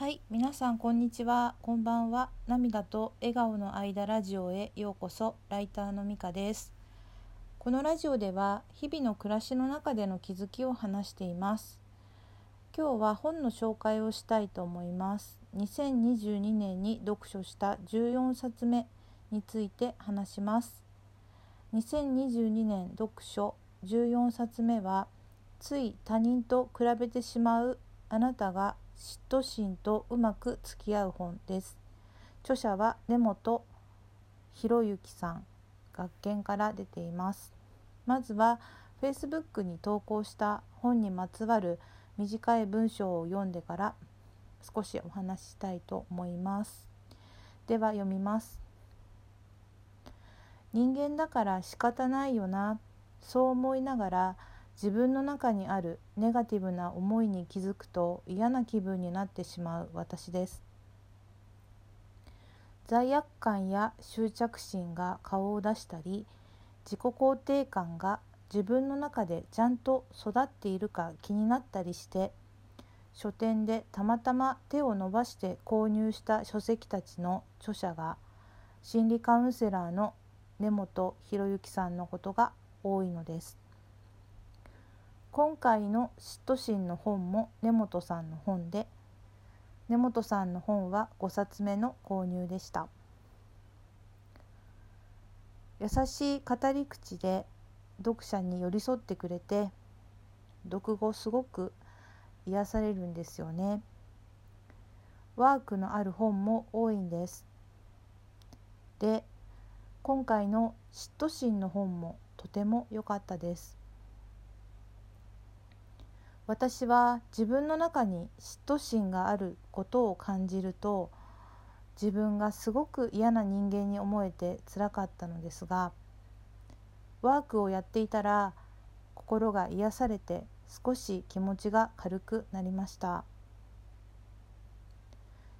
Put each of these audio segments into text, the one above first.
はい、皆さんこんにちは。こんばんは。涙と笑顔の間ラジオへようこそ。ライターのみかです。このラジオでは日々の暮らしの中での気づきを話しています。今日は本の紹介をしたいと思います。2022年に読書した14冊目について話します。2022年読書14冊目はつい他人と比べてしまうあなたが嫉妬心とうまく付き合う本です。著者は根本博之さん、学研から出ています。まずは Facebook に投稿した本にまつわる短い文章を読んでから少しお話ししたいと思います。では読みます。人間だから仕方ないよな、そう思いながら自分の中にあるネガティブな思いに気づくと嫌な気分になってしまう私です罪悪感や執着心が顔を出したり自己肯定感が自分の中でちゃんと育っているか気になったりして書店でたまたま手を伸ばして購入した書籍たちの著者が心理カウンセラーの根本博之さんのことが多いのです。今回の嫉妬心の本も根本さんの本で根本さんの本は5冊目の購入でした。優しい語り口で読者に寄り添ってくれて読後すごく癒されるんですよね。ワークのある本も多いんです。で今回の嫉妬心の本もとても良かったです。私は自分の中に嫉妬心があることを感じると自分がすごく嫌な人間に思えてつらかったのですがワークをやっていたら心が癒されて少し気持ちが軽くなりました。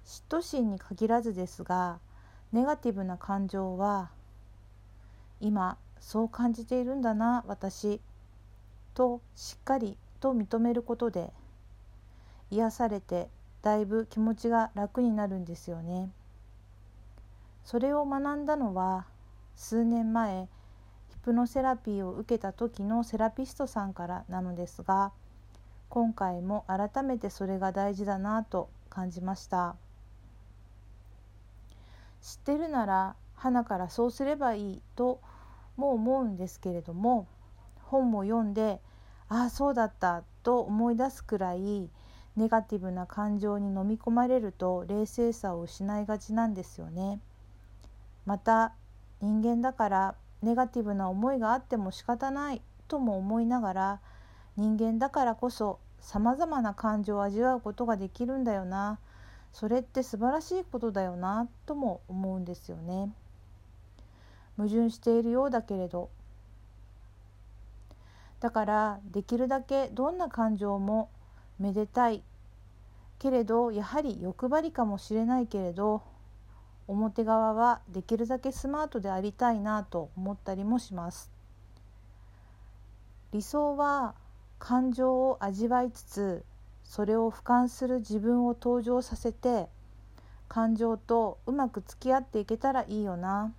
嫉妬心に限らずですがネガティブな感情は今そう感じているんだな私としっかりと認めることで癒されてだいぶ気持ちが楽になるんですよね。それを学んだのは数年前ヒプノセラピーを受けた時のセラピストさんからなのですが今回も改めてそれが大事だなと感じました知ってるなら花からそうすればいいとも思うんですけれども本も読んでああそうだったと思い出すくらいネガティブな感情に飲み込まれると冷静さを失いがちなんですよね。また人間だからネガティブな思いがあっても仕方ないとも思いながら人間だからこそさまざまな感情を味わうことができるんだよなそれって素晴らしいことだよなとも思うんですよね。矛盾しているようだけれどだからできるだけどんな感情もめでたい。けれどやはり欲張りかもしれないけれど表側はできるだけスマートでありたいなと思ったりもします。理想は感情を味わいつつそれを俯瞰する自分を登場させて感情とうまく付き合っていけたらいいよな。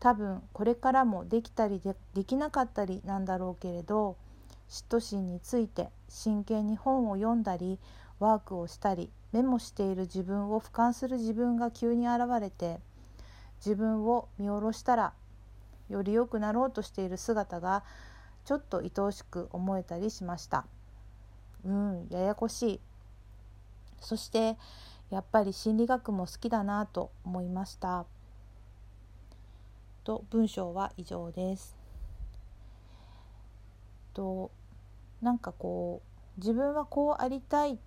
多分これからもできたりでできなかったりなんだろうけれど嫉妬心について真剣に本を読んだりワークをしたりメモしている自分を俯瞰する自分が急に現れて自分を見下ろしたらより良くなろうとしている姿がちょっと愛おしく思えたりしました。うんややこしい。そしてやっぱり心理学も好きだなと思いました。と文章は以上です。となんかこう自分はこうありたい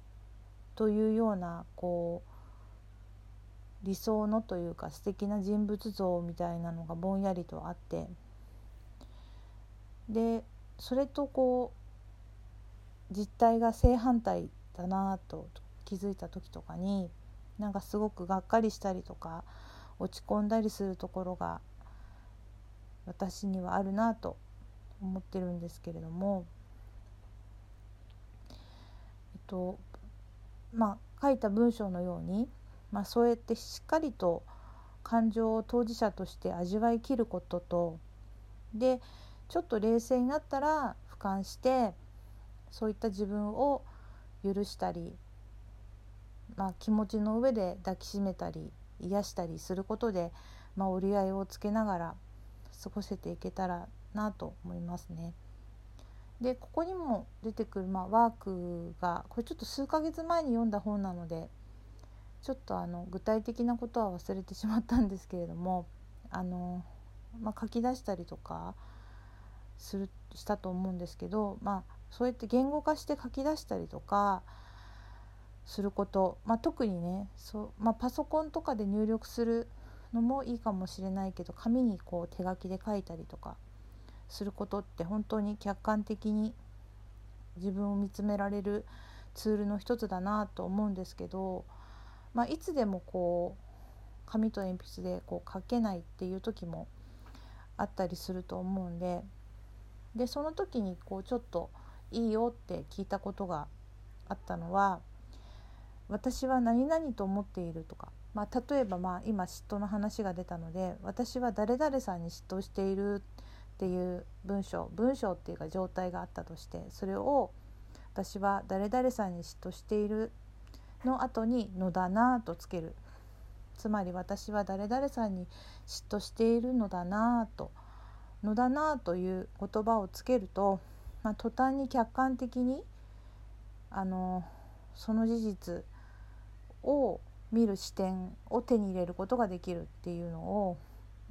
というようなこう理想のというか素敵な人物像みたいなのがぼんやりとあってでそれとこう実態が正反対だなと気づいた時とかになんかすごくがっかりしたりとか落ち込んだりするところが私にはあるなと思ってるんですけれども、えっとまあ、書いた文章のように、まあ、そうやってしっかりと感情を当事者として味わいきることとでちょっと冷静になったら俯瞰してそういった自分を許したり、まあ、気持ちの上で抱きしめたり癒したりすることで、まあ、折り合いをつけながら過ごせていけたらなと思いますね。でここにも出てくる、まあ、ワークがこれちょっと数ヶ月前に読んだ本なのでちょっとあの具体的なことは忘れてしまったんですけれどもあの、まあ、書き出したりとかするしたと思うんですけど、まあ、そうやって言語化して書き出したりとかすること、まあ、特にねそう、まあ、パソコンとかで入力するのもいいかもしれないけど紙にこう手書きで書いたりとかすることって本当に客観的に自分を見つめられるツールの一つだなと思うんですけど、まあ、いつでもこう紙と鉛筆でこう書けないっていう時もあったりすると思うんででその時にこうちょっといいよって聞いたことがあったのは「私は何々と思っている」とか、まあ、例えばまあ今嫉妬の話が出たので「私は誰々さんに嫉妬している」っていう文章文章っていうか状態があったとしてそれを私は誰々さんに嫉妬しているの後に「のだな」とつける。つまり私は誰々さんに嫉妬しているのだなと「のだな」という言葉をつけると、まあ、途端に客観的にあのその事実を見る視点を手に入れることができるっていうのを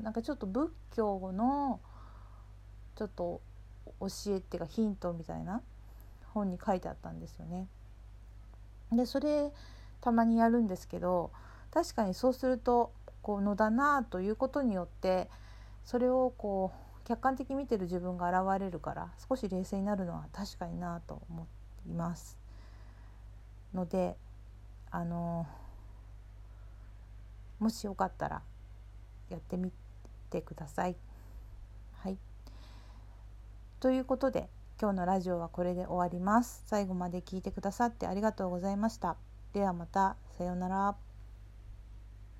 なんかちょっと仏教のちょっと教えっていうかヒントみたいな本に書いてあったんですよね。でそれたまにやるんですけど確かにそうするとこうのだなということによってそれをこう客観的に見てる自分が現れるから少し冷静になるのは確かになと思います。のであのもしよかったらやってみてください。はいということで今日のラジオはこれで終わります。最後まで聞いてくださってありがとうございました。ではまた。さようなら。